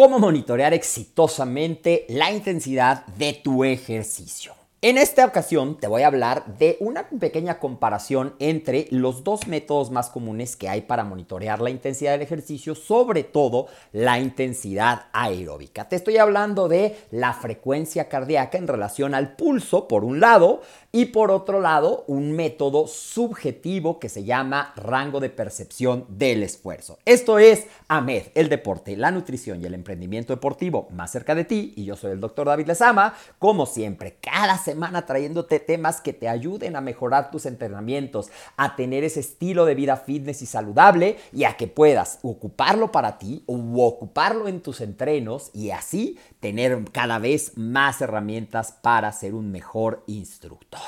¿Cómo monitorear exitosamente la intensidad de tu ejercicio? En esta ocasión te voy a hablar de una pequeña comparación entre los dos métodos más comunes que hay para monitorear la intensidad del ejercicio, sobre todo la intensidad aeróbica. Te estoy hablando de la frecuencia cardíaca en relación al pulso, por un lado, y por otro lado, un método subjetivo que se llama rango de percepción del esfuerzo. Esto es AMED, el deporte, la nutrición y el emprendimiento deportivo más cerca de ti. Y yo soy el doctor David Lezama, como siempre, cada semana trayéndote temas que te ayuden a mejorar tus entrenamientos, a tener ese estilo de vida fitness y saludable y a que puedas ocuparlo para ti o ocuparlo en tus entrenos y así tener cada vez más herramientas para ser un mejor instructor.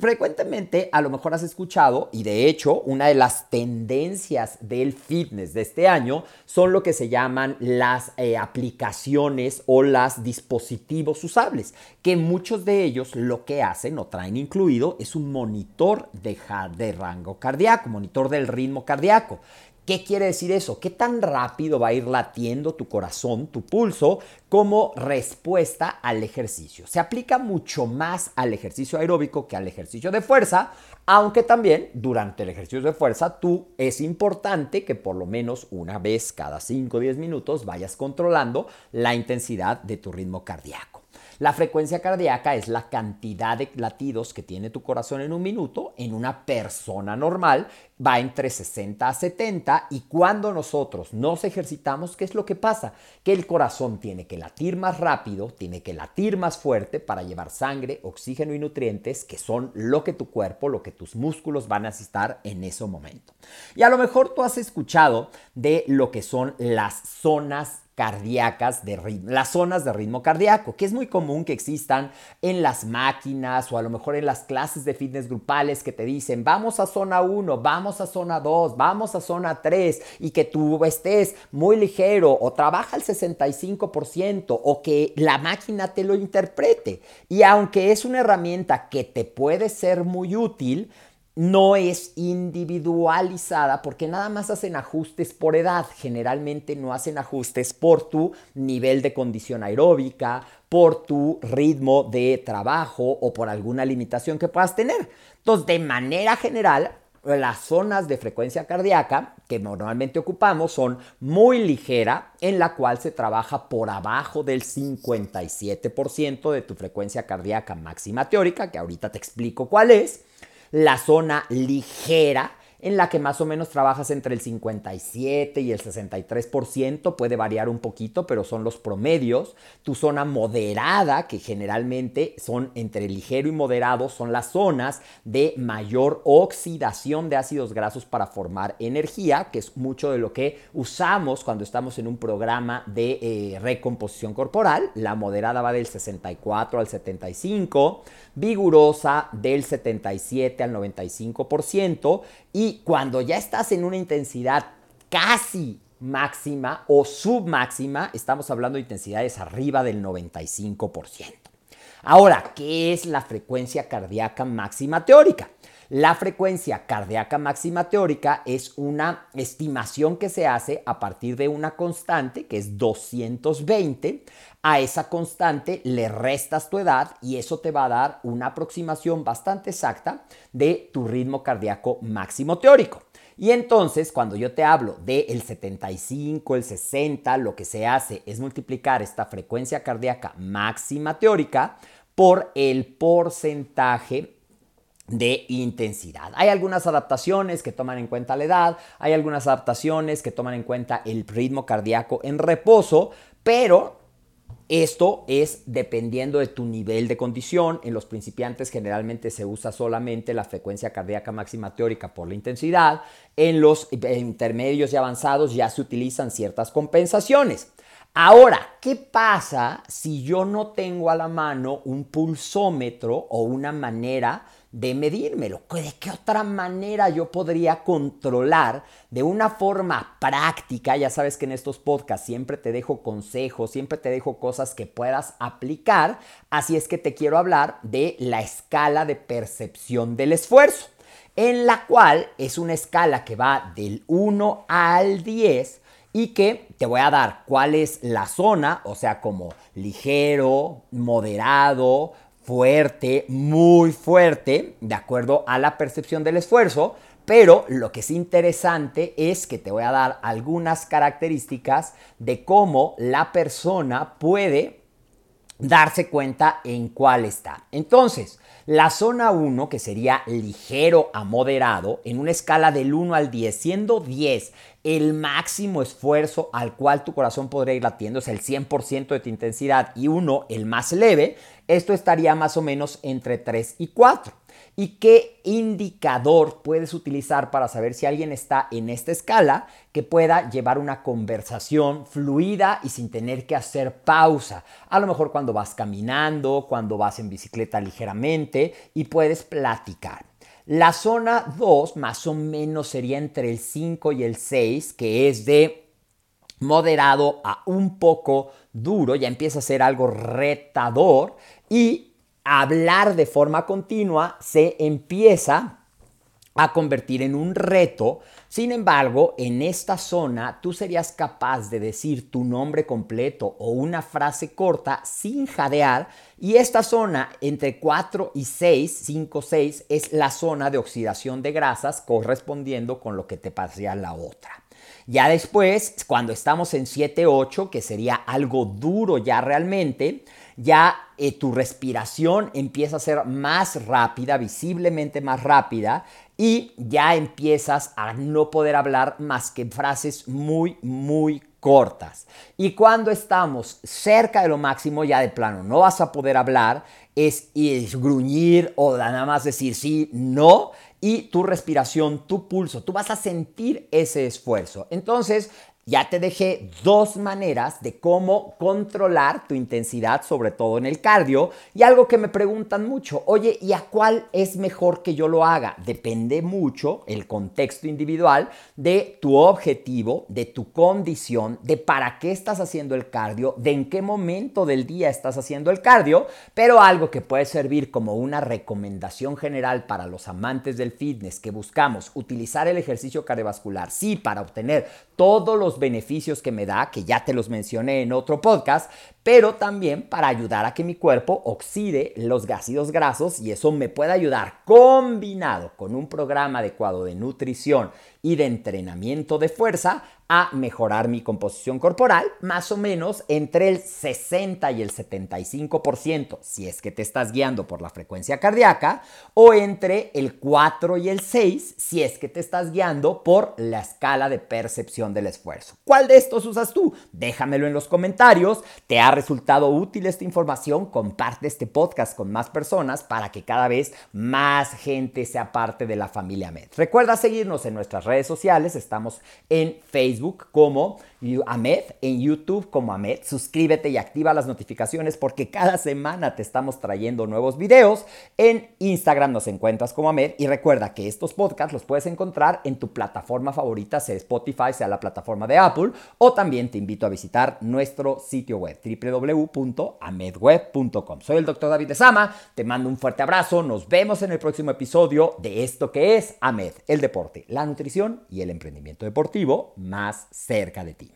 Frecuentemente a lo mejor has escuchado, y de hecho una de las tendencias del fitness de este año son lo que se llaman las eh, aplicaciones o los dispositivos usables, que muchos de ellos lo que hacen o traen incluido es un monitor de rango cardíaco, monitor del ritmo cardíaco. ¿Qué quiere decir eso? ¿Qué tan rápido va a ir latiendo tu corazón, tu pulso, como respuesta al ejercicio? Se aplica mucho más al ejercicio aeróbico que al ejercicio de fuerza, aunque también durante el ejercicio de fuerza tú es importante que por lo menos una vez cada 5 o 10 minutos vayas controlando la intensidad de tu ritmo cardíaco. La frecuencia cardíaca es la cantidad de latidos que tiene tu corazón en un minuto. En una persona normal va entre 60 a 70 y cuando nosotros nos ejercitamos, ¿qué es lo que pasa? Que el corazón tiene que latir más rápido, tiene que latir más fuerte para llevar sangre, oxígeno y nutrientes, que son lo que tu cuerpo, lo que tus músculos van a necesitar en ese momento. Y a lo mejor tú has escuchado de lo que son las zonas cardíacas de ritmo, las zonas de ritmo cardíaco, que es muy común que existan en las máquinas o a lo mejor en las clases de fitness grupales que te dicen, vamos a zona 1, vamos a zona 2, vamos a zona 3 y que tú estés muy ligero o trabaja al 65% o que la máquina te lo interprete. Y aunque es una herramienta que te puede ser muy útil, no es individualizada porque nada más hacen ajustes por edad. Generalmente no hacen ajustes por tu nivel de condición aeróbica, por tu ritmo de trabajo o por alguna limitación que puedas tener. Entonces, de manera general, las zonas de frecuencia cardíaca que normalmente ocupamos son muy ligera, en la cual se trabaja por abajo del 57% de tu frecuencia cardíaca máxima teórica, que ahorita te explico cuál es la zona ligera, en la que más o menos trabajas entre el 57 y el 63%, puede variar un poquito, pero son los promedios. Tu zona moderada, que generalmente son entre ligero y moderado, son las zonas de mayor oxidación de ácidos grasos para formar energía, que es mucho de lo que usamos cuando estamos en un programa de eh, recomposición corporal. La moderada va del 64 al 75, vigorosa del 77 al 95% y cuando ya estás en una intensidad casi máxima o submáxima, estamos hablando de intensidades arriba del 95%. Ahora, ¿qué es la frecuencia cardíaca máxima teórica? La frecuencia cardíaca máxima teórica es una estimación que se hace a partir de una constante que es 220. A esa constante le restas tu edad y eso te va a dar una aproximación bastante exacta de tu ritmo cardíaco máximo teórico. Y entonces, cuando yo te hablo del 75, el 60, lo que se hace es multiplicar esta frecuencia cardíaca máxima teórica por el porcentaje de intensidad. Hay algunas adaptaciones que toman en cuenta la edad, hay algunas adaptaciones que toman en cuenta el ritmo cardíaco en reposo, pero esto es dependiendo de tu nivel de condición. En los principiantes generalmente se usa solamente la frecuencia cardíaca máxima teórica por la intensidad. En los intermedios y avanzados ya se utilizan ciertas compensaciones. Ahora, ¿qué pasa si yo no tengo a la mano un pulsómetro o una manera de medírmelo. ¿De qué otra manera yo podría controlar de una forma práctica? Ya sabes que en estos podcasts siempre te dejo consejos, siempre te dejo cosas que puedas aplicar. Así es que te quiero hablar de la escala de percepción del esfuerzo, en la cual es una escala que va del 1 al 10 y que te voy a dar cuál es la zona, o sea, como ligero, moderado, fuerte, muy fuerte, de acuerdo a la percepción del esfuerzo, pero lo que es interesante es que te voy a dar algunas características de cómo la persona puede darse cuenta en cuál está. Entonces, la zona 1, que sería ligero a moderado, en una escala del 1 al 10, siendo 10 el máximo esfuerzo al cual tu corazón podría ir latiendo, es el 100% de tu intensidad, y 1 el más leve, esto estaría más o menos entre 3 y 4. ¿Y qué indicador puedes utilizar para saber si alguien está en esta escala que pueda llevar una conversación fluida y sin tener que hacer pausa? A lo mejor cuando vas caminando, cuando vas en bicicleta ligeramente y puedes platicar. La zona 2 más o menos sería entre el 5 y el 6, que es de moderado a un poco duro, ya empieza a ser algo retador y hablar de forma continua se empieza a convertir en un reto. Sin embargo, en esta zona tú serías capaz de decir tu nombre completo o una frase corta sin jadear y esta zona entre 4 y 6, 5, 6 es la zona de oxidación de grasas correspondiendo con lo que te pasaría la otra. Ya después, cuando estamos en 7, 8, que sería algo duro ya realmente, ya eh, tu respiración empieza a ser más rápida, visiblemente más rápida, y ya empiezas a no poder hablar más que frases muy, muy cortas. Y cuando estamos cerca de lo máximo, ya de plano no vas a poder hablar, es, es gruñir o nada más decir sí, no, y tu respiración, tu pulso, tú vas a sentir ese esfuerzo. Entonces, ya te dejé dos maneras de cómo controlar tu intensidad, sobre todo en el cardio. Y algo que me preguntan mucho, oye, ¿y a cuál es mejor que yo lo haga? Depende mucho el contexto individual de tu objetivo, de tu condición, de para qué estás haciendo el cardio, de en qué momento del día estás haciendo el cardio. Pero algo que puede servir como una recomendación general para los amantes del fitness que buscamos utilizar el ejercicio cardiovascular, sí, para obtener todos los beneficios que me da, que ya te los mencioné en otro podcast, pero también para ayudar a que mi cuerpo oxide los ácidos grasos y eso me puede ayudar combinado con un programa adecuado de nutrición y de entrenamiento de fuerza a mejorar mi composición corporal, más o menos entre el 60 y el 75%, si es que te estás guiando por la frecuencia cardíaca, o entre el 4 y el 6, si es que te estás guiando por la escala de percepción del esfuerzo. ¿Cuál de estos usas tú? Déjamelo en los comentarios. ¿Te ha resultado útil esta información? Comparte este podcast con más personas para que cada vez más gente sea parte de la familia Med. Recuerda seguirnos en nuestras redes sociales. Estamos en Facebook como Ahmed, en YouTube como Ahmed. Suscríbete y activa las notificaciones porque cada semana te estamos trayendo nuevos videos. En Instagram nos encuentras como Ahmed y recuerda que estos podcasts los puedes encontrar en tu plataforma favorita, sea Spotify, sea la plataforma de Apple, o también te invito a visitar nuestro sitio web www.amedweb.com. Soy el doctor David de Sama, te mando un fuerte abrazo, nos vemos en el próximo episodio de esto que es AMED, el deporte, la y el emprendimiento deportivo más cerca de ti.